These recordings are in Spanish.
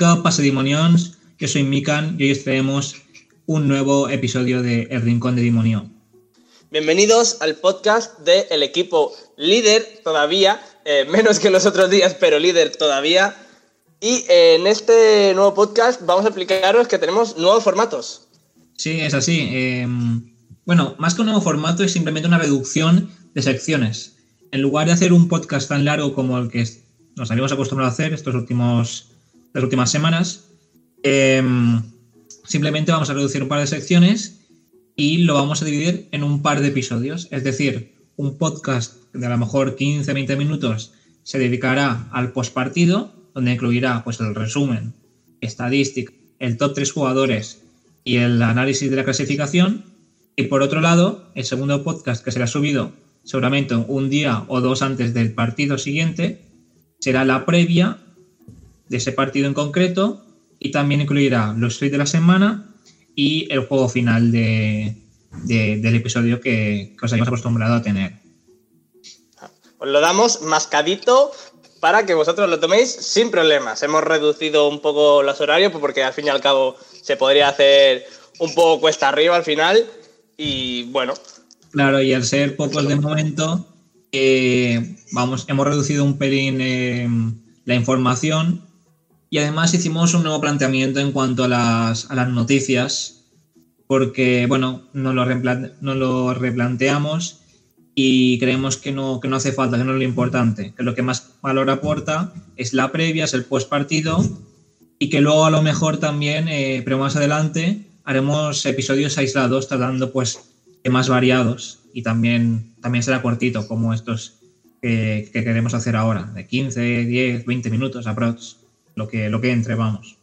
Chica, Pasedimonions, yo soy Mikan y hoy os traemos un nuevo episodio de El Rincón de Dimonio. Bienvenidos al podcast del equipo líder todavía, eh, menos que los otros días, pero líder todavía. Y eh, en este nuevo podcast vamos a explicaros que tenemos nuevos formatos. Sí, es así. Eh, bueno, más que un nuevo formato es simplemente una reducción de secciones. En lugar de hacer un podcast tan largo como el que nos habíamos acostumbrado a hacer estos últimos las últimas semanas. Em, simplemente vamos a reducir un par de secciones y lo vamos a dividir en un par de episodios. Es decir, un podcast de a lo mejor 15-20 minutos se dedicará al postpartido, donde incluirá pues, el resumen, estadística, el top 3 jugadores y el análisis de la clasificación. Y por otro lado, el segundo podcast que será subido seguramente un día o dos antes del partido siguiente será la previa de ese partido en concreto y también incluirá los tweets de la semana y el juego final de, del episodio que, os hayamos acostumbrado a tener. Os lo damos mascadito para que vosotros lo toméis sin problemas. Hemos reducido un poco los horarios porque al fin y al cabo se podría hacer un poco cuesta arriba al final y bueno. Claro, y al ser pocos de momento, eh, vamos, hemos reducido un pelín eh, la información y además hicimos un nuevo planteamiento en cuanto a las, noticias, porque, bueno, nos lo, lo replanteamos y creemos que no, que no hace falta, que no es lo importante, que lo que más valor aporta es la previa, es el post partido y que luego a lo mejor también, eh, pero más adelante, haremos episodios aislados tratando pues temas variados y también, también será cortito como estos que, que queremos hacer ahora, de 15, 10, 20 minutos aprox lo que, lo que entre, vamos.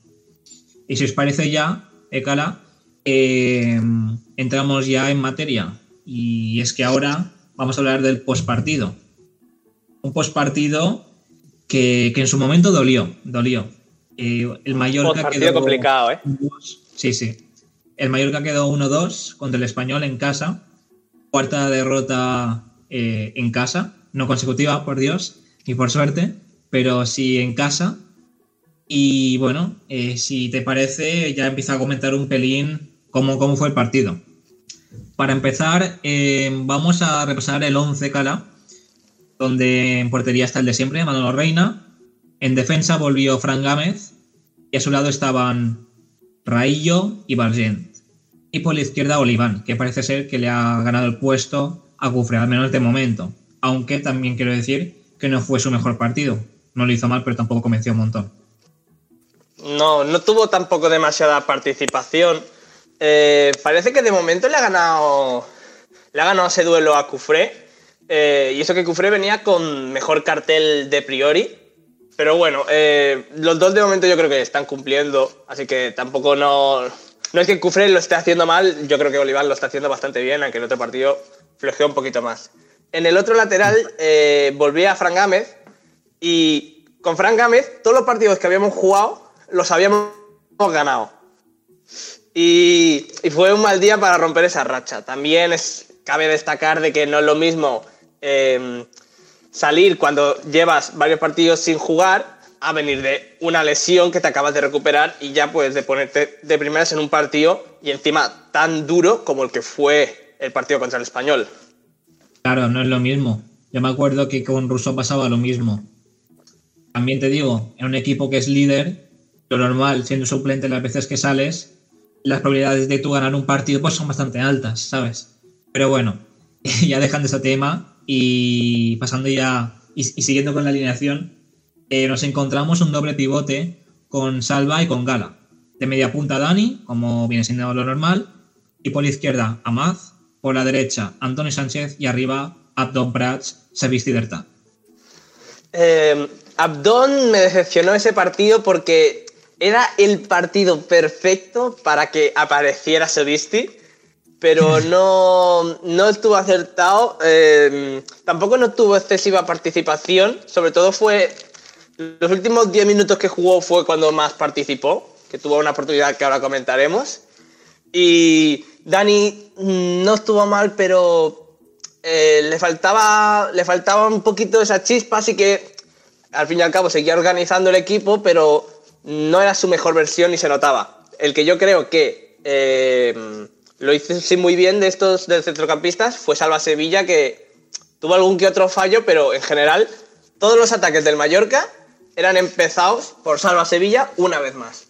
Y si os parece ya, Ekala, eh, entramos ya en materia. Y es que ahora vamos a hablar del postpartido. Un postpartido que, que en su momento dolió, dolió. Eh, el Mallorca quedó complicado, ¿eh? Sí, sí. El Mallorca quedó 1-2 contra el Español en casa. Cuarta derrota eh, en casa, no consecutiva, por Dios, y por suerte, pero sí en casa. Y bueno, eh, si te parece, ya empieza a comentar un pelín cómo, cómo fue el partido. Para empezar, eh, vamos a repasar el 11 Cala, donde en portería está el de siempre, Manolo Reina. En defensa volvió Fran Gámez y a su lado estaban Raillo y Bargent. Y por la izquierda Oliván, que parece ser que le ha ganado el puesto a Gufre, al menos de momento. Aunque también quiero decir que no fue su mejor partido. No lo hizo mal, pero tampoco convenció un montón. No, no tuvo tampoco demasiada participación. Eh, parece que de momento le ha ganado. Le ha ganado ese duelo a Cufré. Eh, y eso que Cufré venía con mejor cartel de priori. Pero bueno, eh, los dos de momento yo creo que están cumpliendo. Así que tampoco no. No es que Cufré lo esté haciendo mal, yo creo que Olivar lo está haciendo bastante bien, aunque el otro partido flojeó un poquito más. En el otro lateral volvía Fran Gámez y con Fran Gámez todos los partidos que habíamos jugado los habíamos ganado. Y, fue un mal día para romper esa racha. También es, cabe destacar de que no es lo mismo em, salir cuando llevas varios partidos sin jugar a venir de una lesión que te acabas de recuperar y ya puedes de ponerte de primeras en un partido y encima tan duro como el que fue el partido contra el español. Claro, no es lo mismo. Yo me acuerdo que con Russo pasaba lo mismo. También te digo, en un equipo que es líder, lo normal, siendo suplente las veces que sales, las probabilidades de tú ganar un partido pues son bastante altas, ¿sabes? Pero bueno, ya dejando ese tema y pasando ya y, siguiendo con la alineación, eh, nos encontramos un doble pivote con Salva y con Gala. De media punta Dani, como viene siendo lo normal, y por la izquierda Amaz, por la derecha Antonio Sánchez y arriba Abdon Prats, Sabis Eh, Abdon me decepcionó ese partido porque era el partido perfecto para que apareciera Sobisti, pero no, no estuvo acertado. Em, tampoco no tuvo excesiva participación, sobre todo fue. Los últimos 10 minutos que jugó fue cuando más participó, que tuvo una oportunidad que ahora comentaremos. Y Dani no estuvo mal, pero eh, le, faltaba, le faltaba un poquito esa chispa, así que al fin y al cabo seguía organizando el equipo, pero no era su mejor versión y se notaba. El que yo creo que eh, lo hizo muy bien de estos del centrocampistas fue Salva Sevilla, que tuvo algún que otro fallo, pero en general todos los ataques del Mallorca eran empezados por Salva Sevilla una vez más.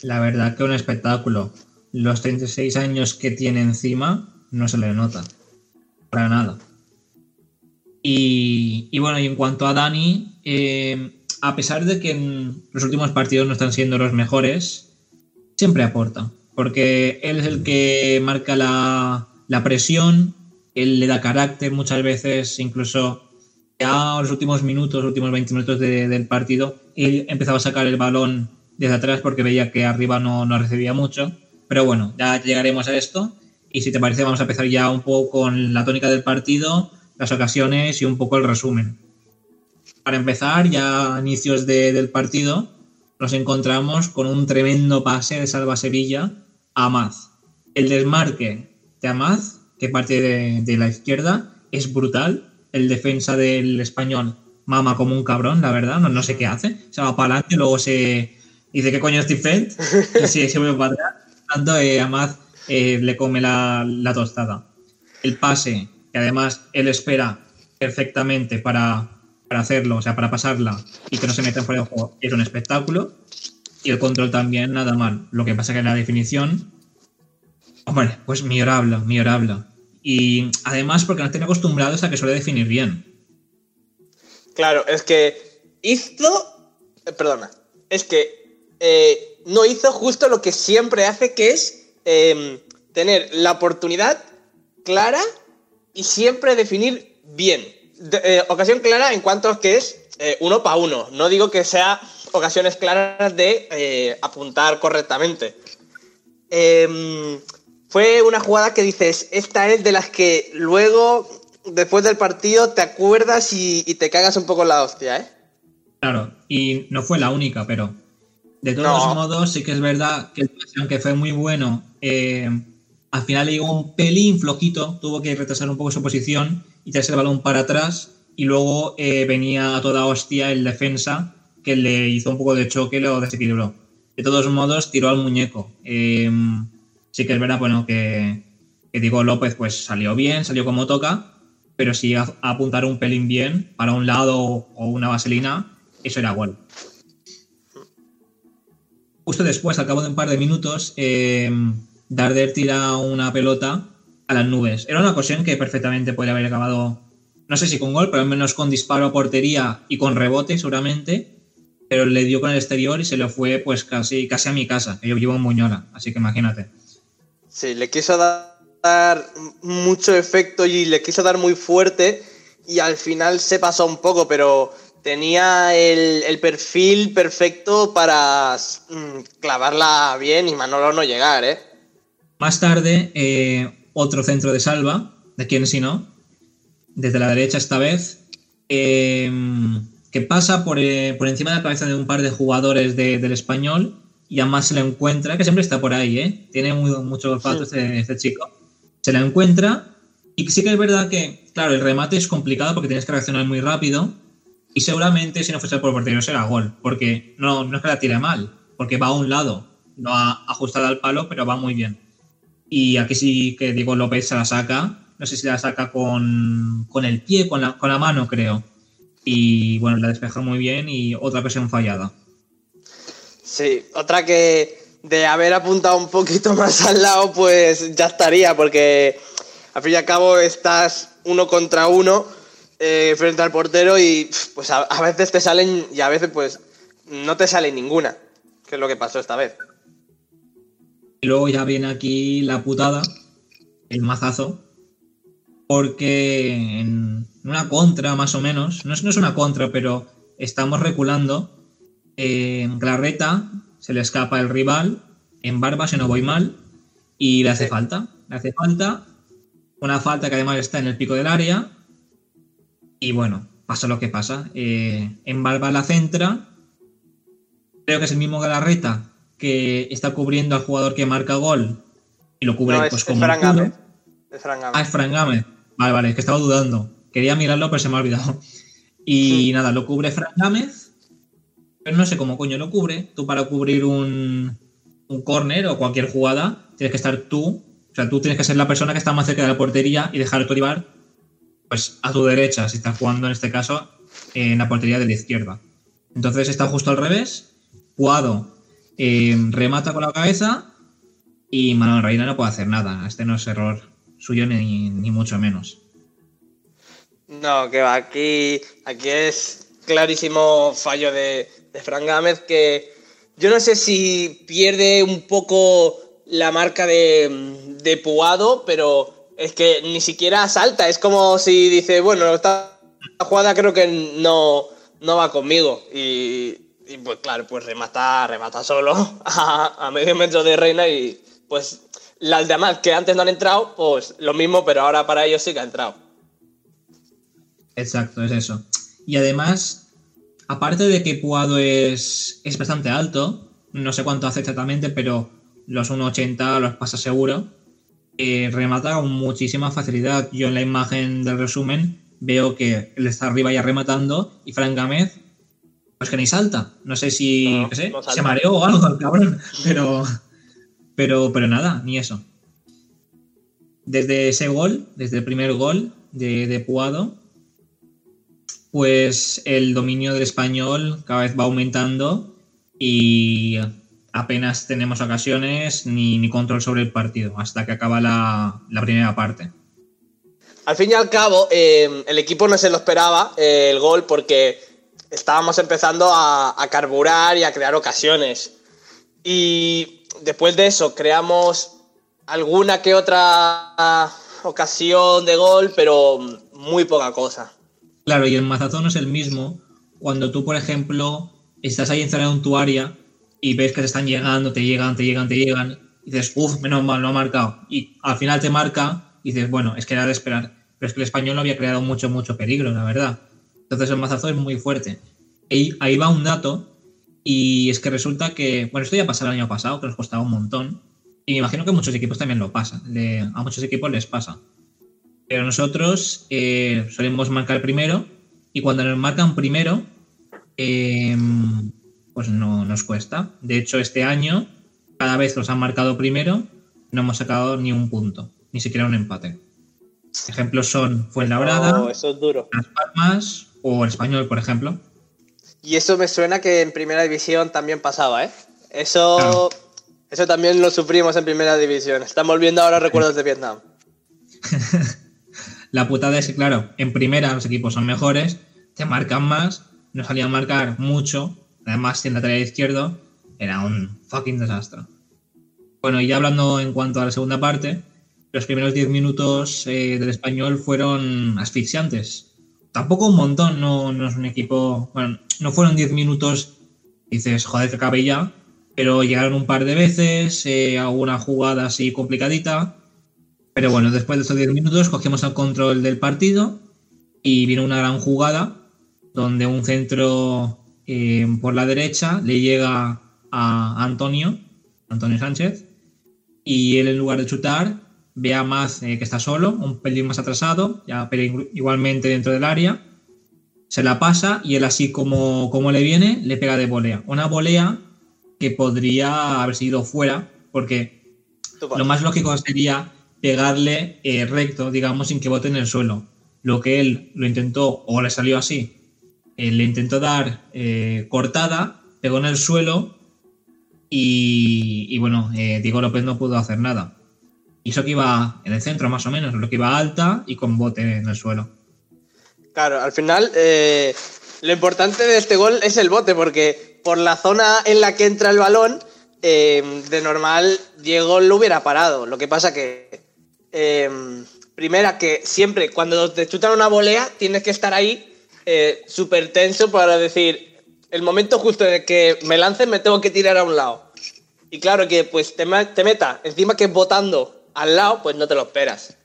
La verdad que un espectáculo. Los 36 años que tiene encima no se le nota. Para nada. Y, bueno, y en cuanto a Dani, eh, a pesar de que en los últimos partidos no están siendo los mejores, siempre aporta. Porque él es el que marca la, presión, él le da carácter muchas veces, incluso ya en los últimos minutos, los últimos 20 minutos del partido, él empezaba a sacar el balón desde atrás porque veía que arriba no, no recibía mucho. Pero bueno, ya llegaremos a esto. Y si te parece, vamos a empezar ya un poco con la tónica del partido, las ocasiones y un poco el resumen. Para empezar, ya a inicios del partido, nos encontramos con un tremendo pase de Salva Sevilla a Amaz. El desmarque de Amaz, que parte de, la izquierda, es brutal el defensa del español mama como un cabrón, la verdad, no, sé qué hace. Se va para adelante, luego se dice, ¿qué coño es Feld? Y se, se vuelve para atrás. Tanto eh, Amaz eh, le come la, tostada. El pase, que además él espera perfectamente para, para, hacerlo, o sea, para pasarla y que no se meta fuera de juego, es un espectáculo. Y el control también, nada mal. Lo que pasa que la definición, hombre, pues miorable, miorable. Y además porque nos tiene acostumbrados a que suele definir bien. Claro, es que hizo. Eh, perdona. Es que eh, no hizo justo lo que siempre hace, que es eh, tener la oportunidad clara y siempre definir bien. De, eh, ocasión clara en cuanto a que es eh, uno para uno. No digo que sea ocasiones claras de apuntar correctamente. Em, fue una jugada que dices, esta es de las que luego, después del partido, te acuerdas y, y te cagas un poco en la hostia, ¿eh? Claro, y no fue la única, pero de todos no. modos sí que es verdad que aunque fue muy bueno, eh, al final le llegó un pelín flojito, tuvo que retrasar un poco su posición y traerse el balón para atrás y luego eh, venía a toda hostia el defensa que le hizo un poco de choque y lo desequilibró. De todos modos, tiró al muñeco. Eh, sí que es verdad, bueno, que, que Diego López pues salió bien, salió como toca, pero si a, a apuntar un pelín bien para un lado o una vaselina, eso era gol. Justo después, al cabo de un par de minutos, eh, Darder tira una pelota a las nubes. Era una ocasión que perfectamente podría haber acabado, no sé si con gol, pero al menos con disparo a portería y con rebote seguramente, pero le dio con el exterior y se le fue pues casi, casi a mi casa, yo vivo en Muñola, así que imagínate. Sí, le quiso dar mucho efecto y le quiso dar muy fuerte y al final se pasó un poco, pero tenía el, perfil perfecto para mmm, clavarla bien y Manolo no llegar, ¿eh? Más tarde, eh, otro centro de salva, de quién si no, desde la derecha esta vez, eh, que pasa por, eh, por, encima de la cabeza de un par de jugadores de, del español y además se lo encuentra, que siempre está por ahí, ¿eh? tiene muy, mucho olfato sí. este, este chico. Se lo encuentra y sí que es verdad que, claro, el remate es complicado porque tienes que reaccionar muy rápido y seguramente si no fuese por portero será gol, porque no, no es que la tire mal, porque va a un lado, no ha ajustado al palo, pero va muy bien. Y aquí sí que Diego López se la saca, no sé si la saca con, con el pie, con la, con la mano creo. Y bueno, la despeja muy bien y otra ocasión fallada. Sí, otra que de haber apuntado un poquito más al lado, pues ya estaría, porque al fin y al cabo estás uno contra uno eh, frente al portero y pues a, a, veces te salen y a veces pues no te sale ninguna, que es lo que pasó esta vez. Y luego ya viene aquí la putada, el mazazo, porque en una contra más o menos, no es, no es una contra, pero estamos reculando, en eh, Clarreta se le escapa el rival, en Barba se no voy mal, y le hace sí. falta, le hace falta, una falta que además está en el pico del área, y bueno, pasa lo que pasa. Eh, en Barba la centra. Creo que es el mismo Galarreta que está cubriendo al jugador que marca gol. Y lo cubre no, es, pues es como. Es Gámez. Ah, es Fran Gámez. Vale, vale, es que estaba dudando. Quería mirarlo, pero se me ha olvidado. Y sí. nada, lo cubre Fran Gámez. pero no sé cómo coño lo cubre. Tú para cubrir un, un corner o cualquier jugada, tienes que estar tú, o sea, tú tienes que ser la persona que está más cerca de la portería y dejar tu rival pues a tu derecha, si estás jugando en este caso en la portería de la izquierda. Entonces está justo al revés. Puado eh, remata con la cabeza y Manuel Reina no puede hacer nada. Este no es error suyo ni, mucho menos. No, que va, aquí, aquí es clarísimo fallo de, de Frank Gámez que yo no sé si pierde un poco la marca de, de Puado, pero es que ni siquiera salta. Es como si dice, bueno, esta jugada creo que no, no va conmigo. Y, y pues claro, pues remata, remata solo a, a, medio metro de Reina y pues las demás que antes no han entrado, pues lo mismo, pero ahora para ellos sí que ha entrado. Exacto, es eso. Y además, aparte de que Puado es, es bastante alto, no sé cuánto hace exactamente, pero los 1,80 los pasa seguro, eh, remata con muchísima facilidad. Yo en la imagen del resumen veo que él está arriba ya rematando y Frank Gámez, pues que ni salta. No sé si No, sé, no se mareó o algo el cabrón, pero, pero, pero nada, ni eso. Desde ese gol, desde el primer gol de, de Puado, pues el dominio del español cada vez va aumentando y apenas tenemos ocasiones ni, ni control sobre el partido hasta que acaba la, la primera parte. Al fin y al cabo, eh, el equipo no se lo esperaba eh, el gol porque estábamos empezando a, a, carburar y a crear ocasiones. Y después de eso creamos alguna que otra ocasión de gol, pero muy poca cosa. Claro, y el mazazón es el mismo cuando tú, por ejemplo, estás ahí encerrado en tu área y ves que te están llegando, te llegan, te llegan, te llegan, y dices, uff, menos mal, lo ha marcado. Y al final te marca y dices, bueno, es que era de esperar. Pero es que el español no había creado mucho, mucho peligro, la verdad. Entonces el mazazo es muy fuerte. Y ahí va un dato, y es que resulta que, bueno, esto ya pasó el año pasado, que nos costaba un montón, y me imagino que a muchos equipos también lo pasa, le, a muchos equipos les pasa. Pero nosotros eh, solemos marcar primero, y cuando nos marcan primero, eh, pues no nos cuesta. De hecho, este año, cada vez que nos han marcado primero, no hemos sacado ni un punto, ni siquiera un empate. Ejemplos son Fuenlabrada, Oh, eso es duro. Las Palmas o el Español, por ejemplo. Y eso me suena que en primera división también pasaba, ¿eh? Eso, Claro. eso también lo sufrimos en primera división. Estamos viendo ahora recuerdos de Vietnam. La putada es que, claro, en primera los equipos son mejores, te marcan más, nos salían a marcar mucho, además en lateral izquierdo era un fucking desastre. Bueno, y ya hablando en cuanto a la segunda parte, los primeros 10 minutos eh, del español fueron asfixiantes. Tampoco un montón, no, no es un equipo. Bueno, no fueron 10 minutos, dices, joder, que acabe ya, pero llegaron un par de veces, eh, alguna jugada así complicadita. Pero bueno, después de estos 10 minutos cogimos el control del partido y vino una gran jugada donde un centro eh, por la derecha le llega a Antonio, Antonio Sánchez, y él en lugar de chutar ve a Maz eh, que está solo, un pelín más atrasado, ya, pero igual- igualmente dentro del área, se la pasa y él así como, como le viene, le pega de volea. Una volea que podría haber sido fuera, porque lo más lógico sería pegarle eh, recto, digamos, sin que bote en el suelo. Lo que él lo intentó, o le salió así, eh, le intentó dar cortada, pegó en el suelo y, y bueno, Diego López no pudo hacer nada. Y eso que iba en el centro más o menos, lo que iba alta y con bote en el suelo. Claro, al final eh, lo importante de este gol es el bote, porque por la zona en la que entra el balón, eh, de normal Diego lo hubiera parado. Lo que pasa que, eh, primera, que siempre cuando te chutan una volea tienes que estar ahí súper tenso para decir, el momento justo en el que me lancen me tengo que tirar a un lado. Y claro que pues te meta encima que votando al lado, pues no te lo esperas.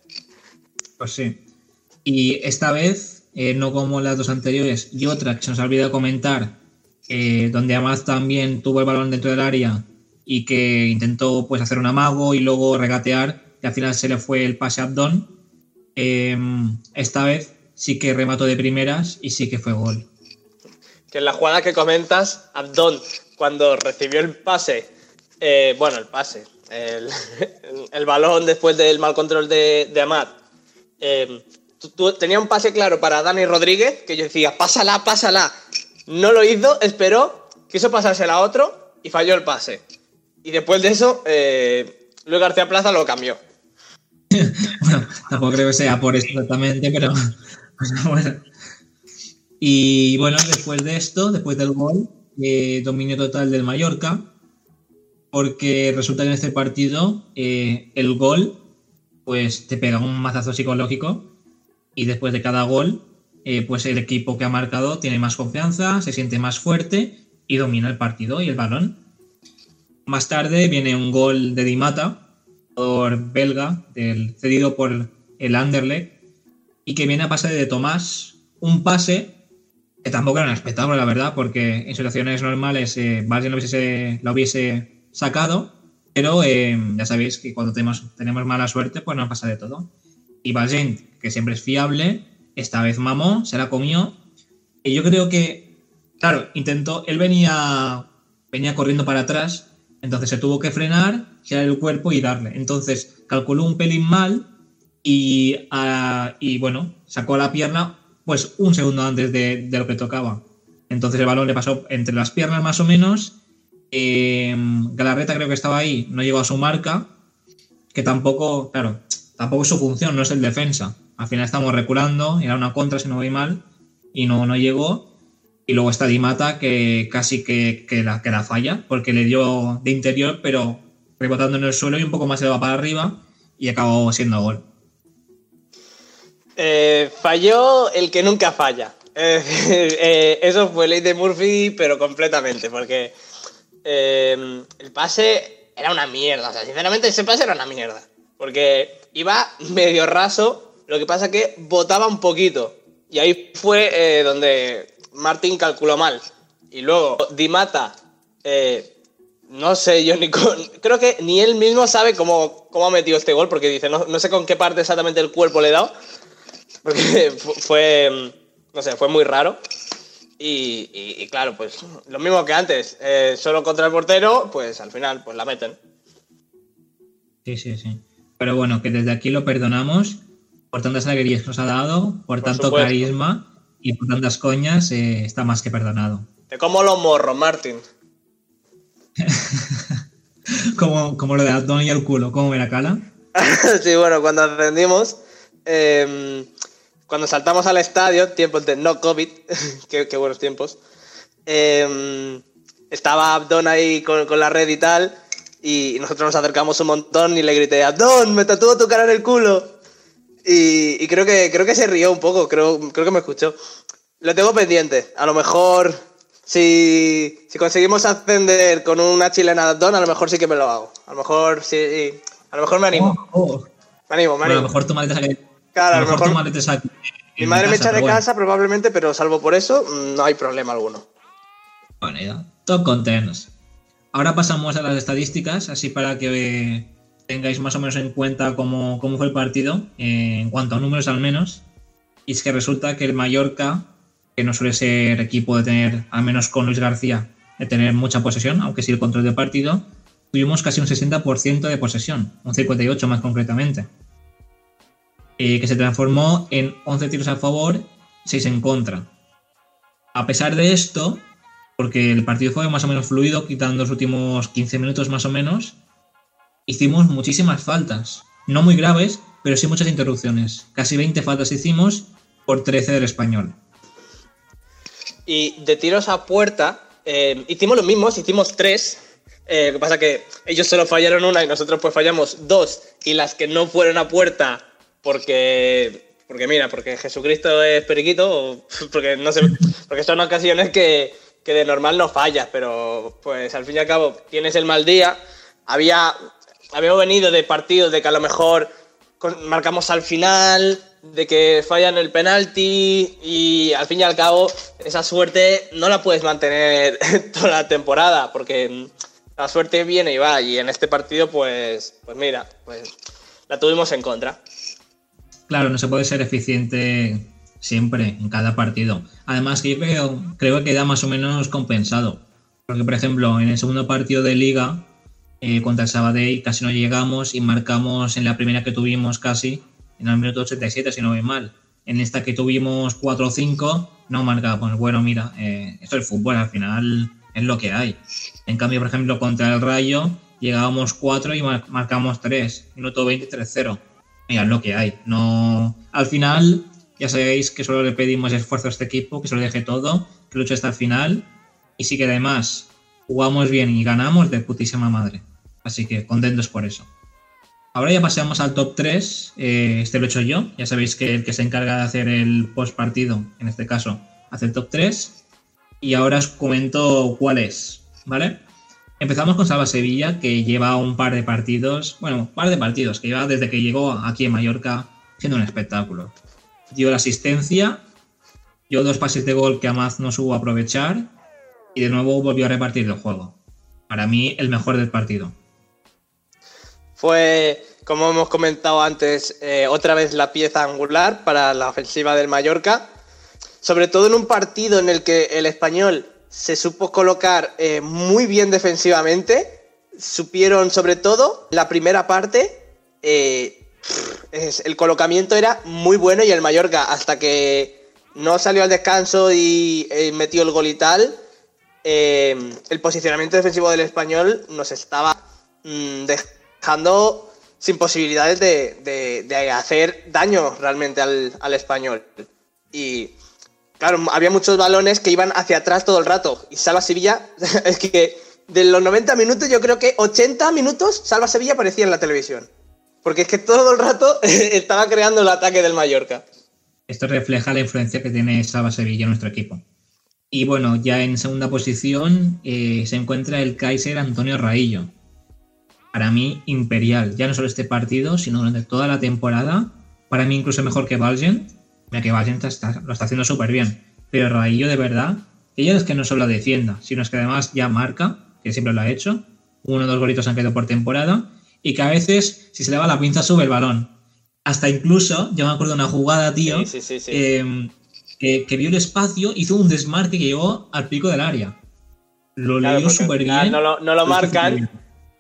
Pues sí. Y esta vez, eh, no como las dos anteriores, y otra que se nos ha olvidado comentar, eh, donde además también tuvo el balón dentro del área y que intentó pues hacer un amago y luego regatear, y al final se le fue el pase a Abdón. Eh, esta vez sí que remató de primeras y sí que fue gol. que en la jugada que comentas, Abdón, cuando recibió el pase, eh, bueno, el pase, el, balón después del mal control de, de Amat, eh, tenía un pase claro para Dani Rodríguez, que yo decía, pásala, pásala. No lo hizo, esperó, quiso pasársela a otro y falló el pase. Y después de eso, eh, Luis García Plaza lo cambió. bueno, tampoco creo que sea por eso exactamente, pero bueno. Y bueno, después de esto, después del gol, eh, dominio total del Mallorca, porque resulta que en este partido eh, el gol pues te pega un mazazo psicológico y después de cada gol, eh, pues el equipo que ha marcado tiene más confianza, se siente más fuerte y domina el partido y el balón. Más tarde viene un gol de Dimata, por belga, del, cedido por el Anderlecht, y que viene a pase de Tomás, un pase que tampoco era un espectáculo, la verdad, porque en situaciones normales eh, lo hubiese, lo hubiese sacado, pero eh, ya sabéis que cuando tenemos, tenemos mala suerte, pues nos pasa de todo. Y Valent, que siempre es fiable, esta vez mamó, se la comió. Y yo creo que, claro, intentó, él venía, venía corriendo para atrás, entonces se tuvo que frenar, girar el cuerpo y darle. Entonces calculó un pelín mal y, y bueno, sacó la pierna pues un segundo antes de, de, lo que tocaba. Entonces el balón le pasó entre las piernas más o menos. Eh, Galarreta creo que estaba ahí, no llegó a su marca, que tampoco, claro, tampoco es su función, no es el defensa. Al final estamos reculando, era una contra si no voy mal, y no, no llegó. Y luego está Dimata que casi que, que, la, que la falla, porque le dio de interior, pero rebotando en el suelo y un poco más se va para arriba y acabó siendo gol. Eh, falló el que nunca falla. Eh, eso fue ley de Murphy, pero completamente, porque eh, el pase era una mierda. O sea, sinceramente, ese pase era una mierda. Porque iba medio raso, lo que pasa que botaba un poquito. Y ahí fue eh, donde Martín calculó mal. Y luego Dimata, eh, no sé yo ni con, creo que ni él mismo sabe cómo, cómo ha metido este gol, porque dice, no, no sé con qué parte exactamente del cuerpo le he dado, porque fue, no sé, fue muy raro. Y, y, y, claro, pues lo mismo que antes, eh, solo contra el portero, pues al final pues la meten. Sí, sí, sí. Pero bueno, que desde aquí lo perdonamos por tantas alegrías que nos ha dado, por, por tanto supuesto. carisma y por tantas coñas, eh, está más que perdonado. Te como los morros, Martín. como, como lo de Adón y el culo, ¿cómo me la cala? sí, bueno, cuando ascendimos, eh, cuando saltamos al estadio, tiempos de no COVID, qué, qué, buenos tiempos, eh, estaba Abdón ahí con, con, la red y tal, y nosotros nos acercamos un montón y le grité, Abdón, me tatúo tu cara en el culo. Y, y, creo, que, creo que se rió un poco, creo, creo que me escuchó. Lo tengo pendiente, a lo mejor si, si conseguimos ascender con una chilena de Abdón, a lo mejor sí que me lo hago. A lo mejor sí, a lo mejor me animo. Oh, oh. Me animo, me animo. Bueno, a lo mejor tú. Claro, a lo mejor, aquí. Mi madre me echa de casa probablemente, pero salvo por eso, mm, no hay problema alguno. Bueno, ya. Top. Ahora pasamos a las estadísticas, así para que tengáis más o menos en cuenta cómo, cómo fue el partido, eh, en cuanto a números al menos. Y es que resulta que el Mallorca, que no suele ser equipo de tener, al menos con Luis García, de tener mucha posesión, aunque sí el control del partido, tuvimos casi un 60% de posesión, un 58 más concretamente, eh, que se transformó en 11 tiros a favor, 6 en contra. A pesar de esto, porque el partido fue más o menos fluido, quitando los últimos 15 minutos más o menos, hicimos muchísimas faltas, no muy graves, pero sí muchas interrupciones. Casi 20 faltas hicimos por 13 del español. Y de tiros a puerta, eh, hicimos los mismos, hicimos tres. Eh, lo que pasa que ellos solo fallaron una y nosotros pues fallamos dos. Y las que no fueron a puerta, porque, porque mira, porque Jesucristo es periquito, porque no sé, porque son ocasiones que, que de normal no fallas, pero pues al fin y al cabo tienes el mal día. Había, habíamos venido de partidos de que a lo mejor marcamos al final, de que fallan el penalti y al fin y al cabo esa suerte no la puedes mantener toda la temporada porque la suerte viene y va y en este partido pues, pues mira, pues la tuvimos en contra. Claro, no se puede ser eficiente siempre, en cada partido. Además, que yo creo, creo que queda más o menos compensado. Porque, por ejemplo, en el segundo partido de liga eh, contra el Sabadell casi no llegamos y marcamos en la primera que tuvimos casi en el minuto 87, si no voy mal. En esta que tuvimos 4 o 5, no marcamos. Bueno, mira, eh, esto es fútbol, al final es lo que hay. En cambio, por ejemplo, contra el Rayo llegábamos 4 y marcamos 3. Minuto 20, 3-0. Mira, lo que hay. No, al final, ya sabéis que solo le pedimos esfuerzo a este equipo, que se lo deje todo, que luche hasta el final. Y sí que además jugamos bien y ganamos de putísima madre. Así que contentos por eso. Ahora ya pasamos al top 3. Eh, este lo he hecho yo. Ya sabéis que el que se encarga de hacer el post partido, en este caso, hace el top 3. Y ahora os comento cuál es. ¿Vale? Empezamos con Salva Sevilla, que lleva un par de partidos, bueno, un par de partidos, que lleva desde que llegó aquí en Mallorca siendo un espectáculo. Dio la asistencia, dio dos pases de gol que Amaz no supo aprovechar y de nuevo volvió a repartir el juego. Para mí, el mejor del partido. Fue, como hemos comentado antes, eh, otra vez la pieza angular para la ofensiva del Mallorca. Sobre todo en un partido en el que el español se supo colocar eh, muy bien defensivamente. Supieron, sobre todo, la primera parte, eh, el colocamiento era muy bueno y el Mallorca, hasta que no salió al descanso y metió el gol y tal, el posicionamiento defensivo del español nos estaba mm, dejando sin posibilidades de, hacer daño realmente al, español. Y claro, había muchos balones que iban hacia atrás todo el rato. Y Salva Sevilla, es que de los 90 minutos, yo creo que 80 minutos Salva Sevilla aparecía en la televisión. Porque es que todo el rato estaba creando el ataque del Mallorca. Esto refleja la influencia que tiene Salva Sevilla en nuestro equipo. Y bueno, ya en segunda posición eh, se encuentra el Kaiser Antonio Raillo, para mí imperial, ya no solo este partido, sino durante toda la temporada. Para mí incluso mejor que Valgen, que Valgen lo está haciendo súper bien. Pero Raillo de verdad, ella es que no solo defienda, sino es que además ya marca, que siempre lo ha hecho. Uno o dos golitos han quedado por temporada. Y que a veces, si se le va la pinza, sube el balón. Hasta incluso, yo me acuerdo de una jugada, tío, em, que, vio el espacio, hizo un desmarque que llegó al pico del área. Lo leyó súper bien. No lo, no lo marcan.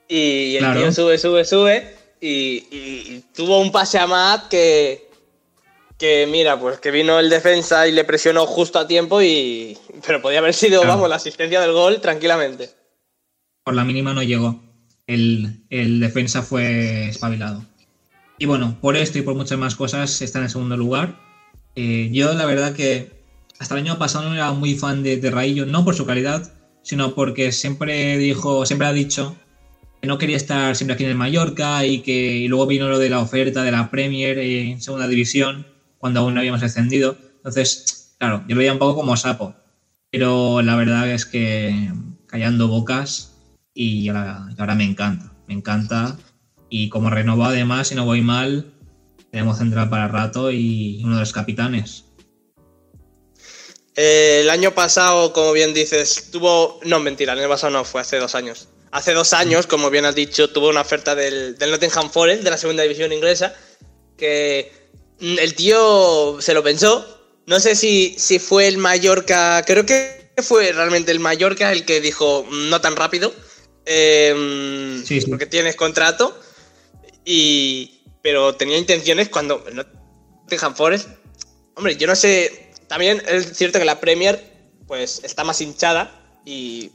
Y el tío sube, sube, sube. Y, tuvo un pase a Matt que, que, mira, pues que vino el defensa y le presionó justo a tiempo. y Pero podía haber sido, vamos, la asistencia del gol tranquilamente. Por la mínima no llegó. El, defensa fue espabilado. Y bueno, por esto y por muchas más cosas está en el segundo lugar. Eh, yo la verdad que hasta el año pasado no era muy fan de, de Raillo, no por su calidad, sino porque siempre dijo, siempre ha dicho que no quería estar siempre aquí en el Mallorca y que luego vino lo de la oferta de la Premier en segunda división cuando aún no habíamos ascendido. Entonces, claro, yo lo veía un poco como sapo, pero la verdad es que callando bocas y ahora, me encanta, me encanta y como renovó además, si no voy mal, tenemos central para rato y uno de los capitanes. Eh, el año pasado, como bien dices, tuvo. No, mentira, el año pasado no, fue hace dos años hace dos años, como bien has dicho, tuvo una oferta del, Nottingham Forest, de la segunda división inglesa, que el tío se lo pensó. No sé si, si fue el Mallorca, creo que fue realmente el Mallorca el que dijo mm, no tan rápido, em, porque tienes contrato, y, pero tenía intenciones cuando el Nottingham Forest, hombre, yo no sé, también es cierto que la Premier pues está más hinchada y,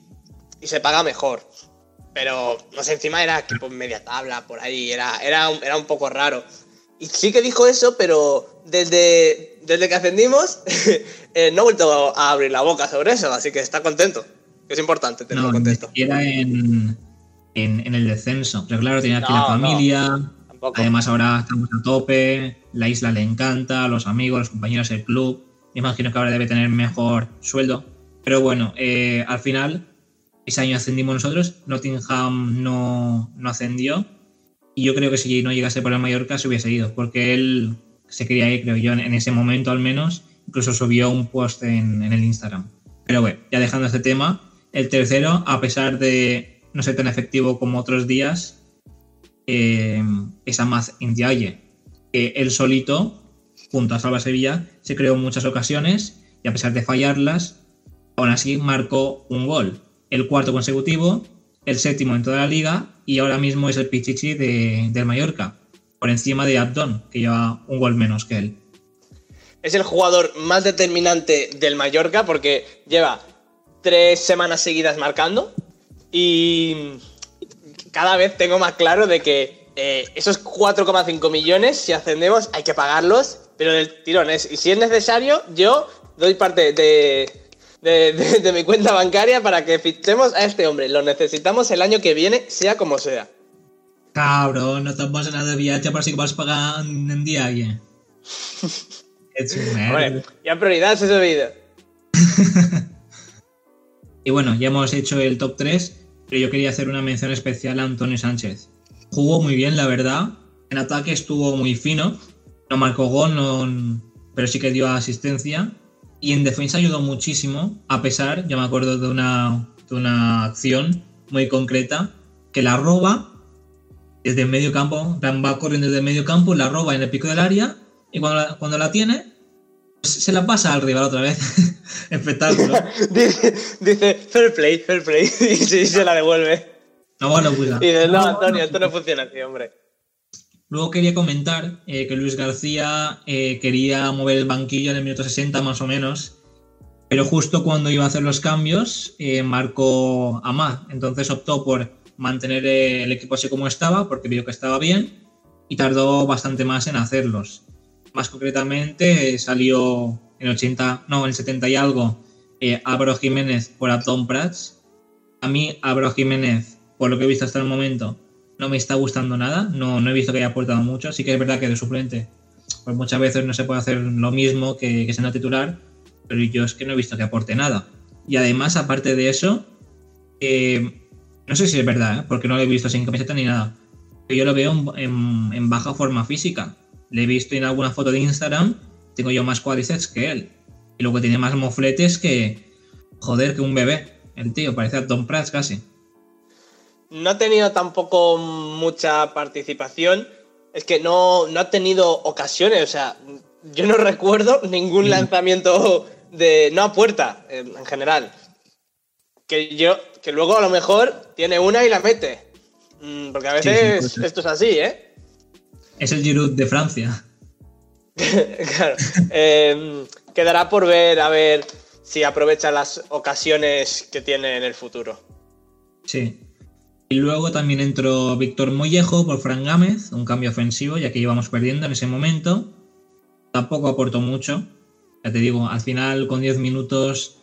y se paga mejor. Pero, no sé, encima era equipo media tabla, por ahí, era, era, era un poco raro. Y sí que dijo eso, pero desde, desde que ascendimos eh, no ha vuelto a abrir la boca sobre eso, así que está contento. Es importante tenerlo contento. Era en, en, el descenso, pero claro, tenía aquí la familia. Además, ahora estamos a tope, la isla le encanta, los amigos, los compañeros del club. Imagino que ahora debe tener mejor sueldo. Pero bueno, eh, al final ese año ascendimos nosotros, Nottingham no, no ascendió y yo creo que si no llegase por el Mallorca se hubiese ido, porque él se quería ir, creo yo, en, ese momento al menos, incluso subió un post en, el Instagram. Pero bueno, ya dejando este tema, el tercero, a pesar de no ser tan efectivo como otros días, eh, es Amaz Indiaye, que él solito junto a Salva Sevilla, se creó muchas ocasiones y a pesar de fallarlas, aún así marcó un gol, el cuarto consecutivo, el séptimo en toda la liga y ahora mismo es el Pichichi de, del Mallorca, por encima de Abdón, que lleva un gol menos que él. Es el jugador más determinante del Mallorca porque lleva tres semanas seguidas marcando y cada vez tengo más claro de que eh, esos 4,5 millones, si ascendemos, hay que pagarlos, pero del tirón. Es, y si es necesario, yo doy parte de, de, mi cuenta bancaria para que fichemos a este hombre. Lo necesitamos el año que viene, sea como sea. Cabrón, no estamos en nada de viaje para si vas pagar en día. es un Ya prioridades ese vídeo. y bueno, ya hemos hecho el top 3, pero yo quería hacer una mención especial a Antonio Sánchez. Jugó muy bien, la verdad. En ataque estuvo muy fino. No marcó gol, pero sí que dio asistencia. Y en defensa ayudó muchísimo, a pesar, yo me acuerdo de una, de una acción muy concreta, que la roba desde el medio campo, va corriendo desde el medio campo, la roba en el pico del área y cuando la, cuando la tiene, pues se la pasa al rival otra vez. Espectáculo. dice, dice, fair play, fair play, y se la devuelve. No, bueno, cuida. Y dice, no, Antonio, esto no funciona así, hombre. Luego quería comentar eh, que Luis García eh, quería mover el banquillo en el minuto 60 más o menos, pero justo cuando iba a hacer los cambios eh, marcó Amad, entonces optó por mantener el equipo así como estaba porque vio que estaba bien y tardó bastante más en hacerlos. Más concretamente salió en 80, no, en 70 y algo Álvaro Jiménez por Tom Prats. A mí Álvaro Jiménez, por lo que he visto hasta el momento, no me está gustando nada, no, he visto que haya aportado mucho, sí que es verdad que de suplente pues muchas veces no se puede hacer lo mismo que, que siendo titular, pero yo es que no he visto que aporte nada. Y además, aparte de eso, eh, no sé si es verdad, ¿eh? porque no lo he visto sin camiseta ni nada, pero yo lo veo en, en, baja forma física. Le he visto en alguna foto de Instagram, tengo yo más cuádriceps que él. Y luego tiene más mofletes que, joder, que un bebé. El tío, parece a Tom Prats casi no ha tenido tampoco mucha participación. Es que no, ha tenido ocasiones. O sea, yo no recuerdo ningún mm. lanzamiento de. No a puerta, en general. Que yo. Que luego a lo mejor tiene una y la mete. Mm, porque a veces esto es así, ¿eh? Es el Giroud de Francia. claro. Em, quedará por ver a ver si aprovecha las ocasiones que tiene en el futuro. Sí. Y luego también entró Víctor Mollejo por Fran Gámez, un cambio ofensivo, ya que íbamos perdiendo en ese momento. Tampoco aportó mucho. Ya te digo, al final con 10 minutos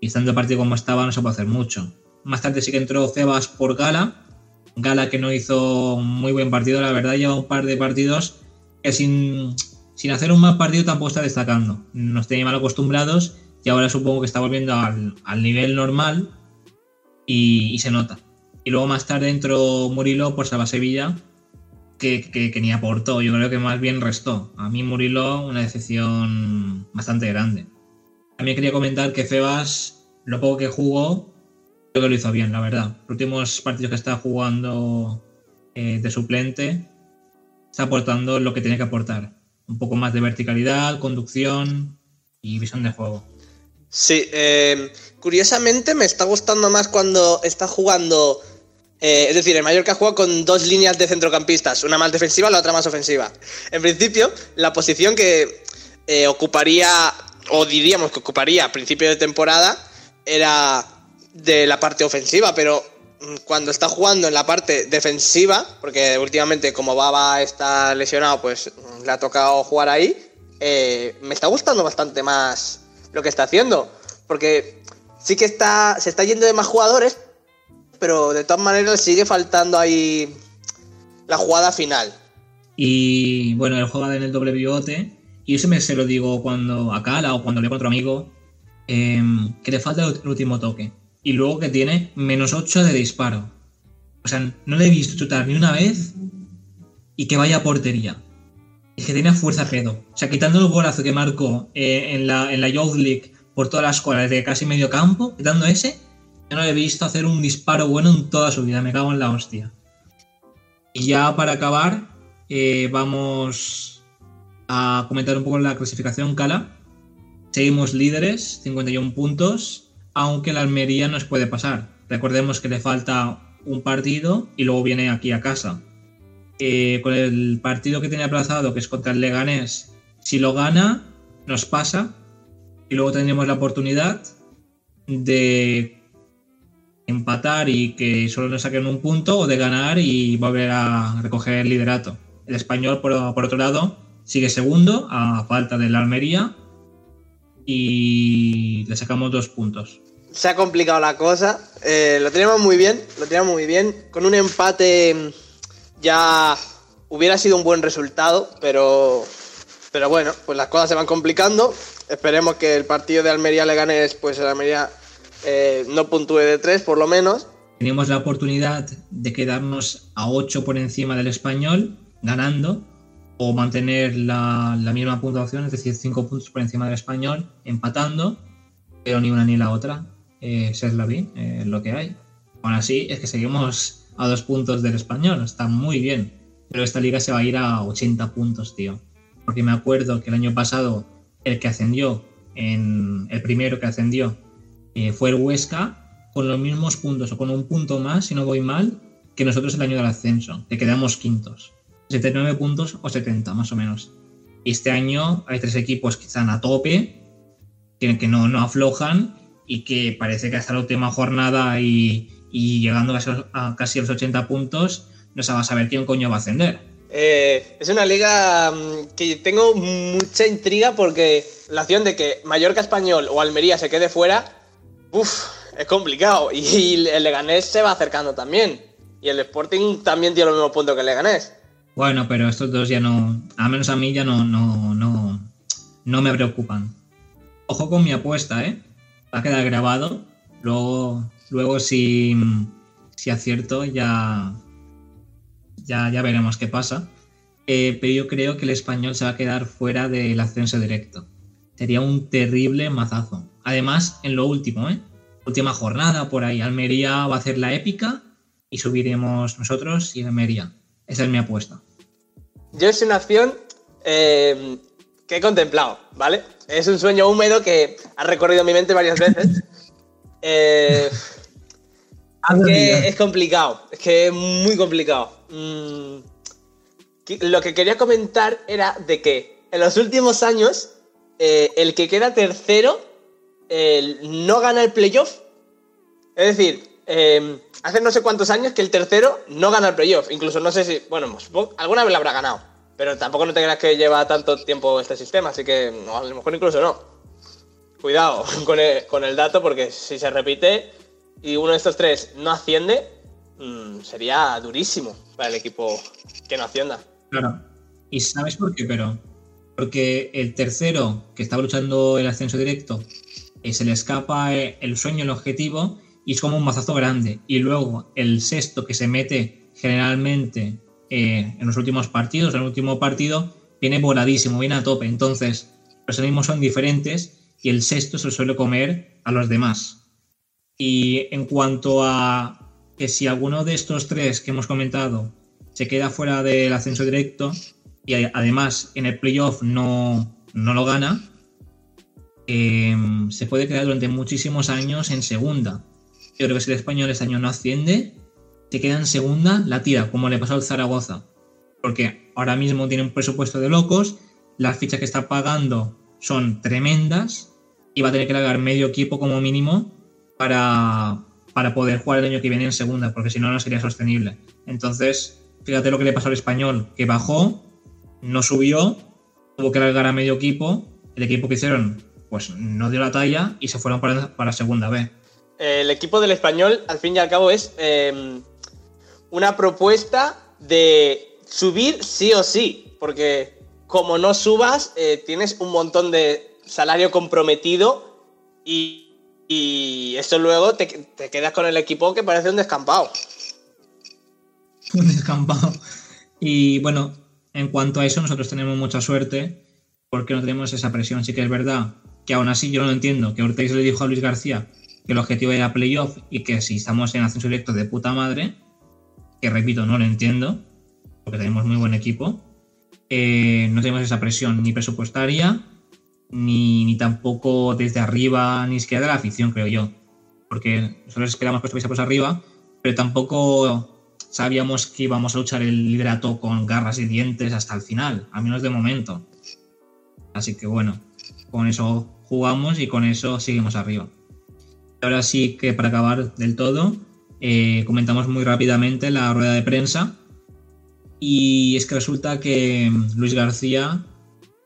y estando el partido como estaba no se puede hacer mucho. Más tarde sí que entró Cebas por Gala. Gala que no hizo muy buen partido, la verdad lleva un par de partidos que sin, sin hacer un mal partido tampoco está destacando. Nos tenía mal acostumbrados y ahora supongo que está volviendo al, nivel normal y se nota. Y luego más tarde entró Murilo por Salva Sevilla, que, que, ni aportó, yo creo que más bien restó. A mí Murilo una decepción bastante grande. También quería comentar que Febas, lo poco que jugó, creo que lo hizo bien, la verdad. Los últimos partidos que está jugando eh, de suplente, está aportando lo que tiene que aportar. Un poco más de verticalidad, conducción y visión de juego. Sí, eh, curiosamente me está gustando más cuando está jugando eh, es decir, el Mallorca juega con dos líneas de centrocampistas, una más defensiva la otra más ofensiva. En principio, la posición que eh, ocuparía, o diríamos que ocuparía a principio de temporada, era de la parte ofensiva, pero mm, cuando está jugando en la parte defensiva, porque últimamente como Baba está lesionado, pues mm, le ha tocado jugar ahí, eh, me está gustando bastante más lo que está haciendo, porque sí que está, se está yendo de más jugadores, pero de todas maneras sigue faltando ahí la jugada final. Y bueno, él juega en el doble pivote. Y eso me se lo digo cuando a Cala o cuando le con otro amigo, em, que le falta el último toque. Y luego que tiene menos 8 de disparo. O sea, no le he visto chutar ni una vez y que vaya a portería. Es que tiene fuerza pedo. O sea, quitando el golazo que marcó eh, en, la, en la Youth League por todas las escuelas de casi medio campo, quitando ese, yo no he visto hacer un disparo bueno en toda su vida, me cago en la hostia. Y ya para acabar, eh, vamos a comentar un poco la clasificación, Cala. Seguimos líderes, 51 puntos, aunque la Almería nos puede pasar. Recordemos que le falta un partido y luego viene aquí a casa. Eh, con el partido que tiene aplazado, que es contra el Leganés, si lo gana, nos pasa y luego tendremos la oportunidad de empatar y que solo nos saquen un punto o de ganar y volver a recoger el liderato. El español, por, otro lado, sigue segundo a falta de la Almería y le sacamos dos puntos. Se ha complicado la cosa, eh, lo tenemos muy bien, lo tenemos muy bien. Con un empate ya hubiera sido un buen resultado, pero, pero bueno, pues las cosas se van complicando. Esperemos que el partido de Almería le gane, pues el Almería eh, no puntúe de 3 por lo menos. Tenemos la oportunidad de quedarnos a 8 por encima del español, ganando, o mantener la, misma puntuación, es decir, 5 puntos por encima del español, empatando, pero ni una ni la otra. Eh, es la vi, eh, lo que hay. Aún así, es que seguimos a 2 puntos del español, está muy bien. Pero esta liga se va a ir a 80 puntos, tío. Porque me acuerdo que el año pasado el que ascendió, en el primero que ascendió, eh, fue el Huesca con los mismos puntos o con un punto más, si no voy mal, que nosotros el año del ascenso, que quedamos quintos. 79 puntos o 70 más o menos. Y este año hay tres equipos que están a tope, que, que no, no aflojan y que parece que hasta la última jornada y, llegando a, casi los 80 puntos, no se va a saber quién coño va a ascender. Eh, es una liga mm, que tengo mucha intriga porque la acción de que Mallorca Español o Almería se quede fuera Uf, es complicado. Y el Leganés se va acercando también. Y el Sporting también tiene los mismos puntos que el Leganés. Bueno, pero estos dos ya no, al menos a mí ya no, no, no, no me preocupan. Ojo con mi apuesta, ¿eh? Va a quedar grabado. Luego, luego si, si acierto ya, ya, ya veremos qué pasa. Eh, pero yo creo que el español se va a quedar fuera del ascenso directo. Sería un terrible mazazo. Además, en lo último, ¿eh? Última jornada por ahí. Almería va a hacer la épica y subiremos nosotros y Almería. Esa es mi apuesta. Yo es una acción eh, que he contemplado, ¿vale? Es un sueño húmedo que ha recorrido mi mente varias veces. Eh, es complicado, es que es muy complicado. Mm, lo que quería comentar era de que en los últimos años eh, el que queda tercero no gana el playoff. Es decir, em, hace no sé cuántos años que el tercero no gana el playoff. Incluso no sé si, bueno, alguna vez lo habrá ganado. Pero tampoco no te creas que lleva tanto tiempo este sistema, así que a lo mejor incluso no. Cuidado con el, dato, porque si se repite y uno de estos tres no asciende, mm, sería durísimo para el equipo que no ascienda. Claro. ¿Y sabes por qué? Pero porque el tercero, que estaba luchando el ascenso directo, eh, se le escapa eh, el sueño, el objetivo, y es como un mazazo grande. Y luego el sexto, que se mete generalmente eh, en los últimos partidos, en el último partido, viene voladísimo, viene a tope. Entonces, los ánimos son diferentes y el sexto se suele comer a los demás. Y en cuanto a que si alguno de estos tres que hemos comentado se queda fuera del ascenso directo, y además en el playoff no, no lo gana, em, se puede quedar durante muchísimos años en segunda. Yo creo que si el español este año no asciende, se queda en segunda, la tira, como le pasó al Zaragoza. Porque ahora mismo tiene un presupuesto de locos, las fichas que está pagando son tremendas y va a tener que largar medio equipo como mínimo para, para poder jugar el año que viene en segunda, porque si no, no sería sostenible. Entonces, fíjate lo que le pasó al español, que bajó, no subió, tuvo que largar a medio equipo, el equipo que hicieron pues no dio la talla y se fueron para, para segunda B. El equipo del español, al fin y al cabo, es em, una propuesta de subir sí o sí, porque como no subas, eh, tienes un montón de salario comprometido y, eso luego te, te, quedas con el equipo que parece un descampado. Un descampado. Y bueno, en cuanto a eso, nosotros tenemos mucha suerte porque no tenemos esa presión. Sí que es verdad que aún así yo no lo entiendo, que Ortega le dijo a Luis García que el objetivo era playoff y que si estamos en ascenso directo de puta madre, que repito, no lo entiendo, porque tenemos muy buen equipo. eh, no tenemos esa presión ni presupuestaria, ni, ni, tampoco desde arriba, ni siquiera de la afición, creo yo. Porque nosotros esperamos que por arriba, pero tampoco sabíamos que íbamos a luchar el liderato con garras y dientes hasta el final, al menos de momento. Así que bueno, con eso jugamos y con eso seguimos arriba. Ahora sí que para acabar del todo, eh, comentamos muy rápidamente la rueda de prensa. Y es que resulta que Luis García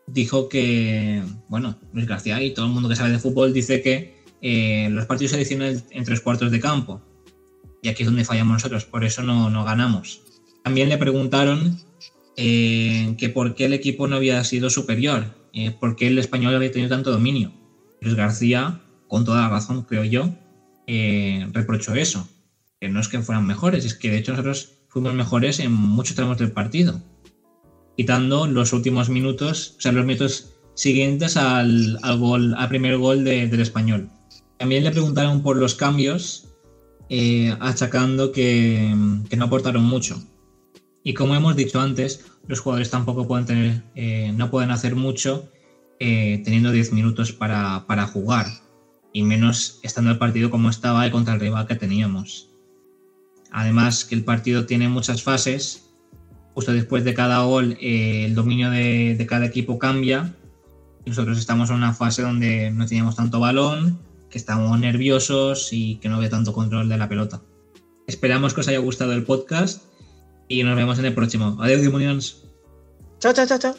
dijo que, bueno, Luis García y todo el mundo que sabe de fútbol dice que eh, los partidos se deciden en tres cuartos de campo. Y aquí es donde fallamos nosotros, por eso no, no ganamos. También le preguntaron que por qué el equipo no había sido superior, eh, por qué el español había tenido tanto dominio. Luis García, con toda la razón, creo yo, eh, reprochó eso. Que no es que fueran mejores, es que de hecho nosotros fuimos mejores en muchos tramos del partido. Quitando los últimos minutos, o sea, los minutos siguientes al, al gol, al primer gol del español. También le preguntaron por los cambios, eh, achacando que, que, no aportaron mucho. Y como hemos dicho antes, los jugadores tampoco pueden tener, eh, no pueden hacer mucho eh, teniendo 10 minutos para, para, jugar, y menos estando el partido como estaba y contra el rival que teníamos. Además que el partido tiene muchas fases, justo después de cada gol el dominio de, de cada equipo cambia, nosotros estamos en una fase donde no teníamos tanto balón, que estamos nerviosos y que no había tanto control de la pelota. Esperamos que os haya gustado el podcast y nos vemos en el próximo. Adiós, demonios. Chao, chao, chao, chao.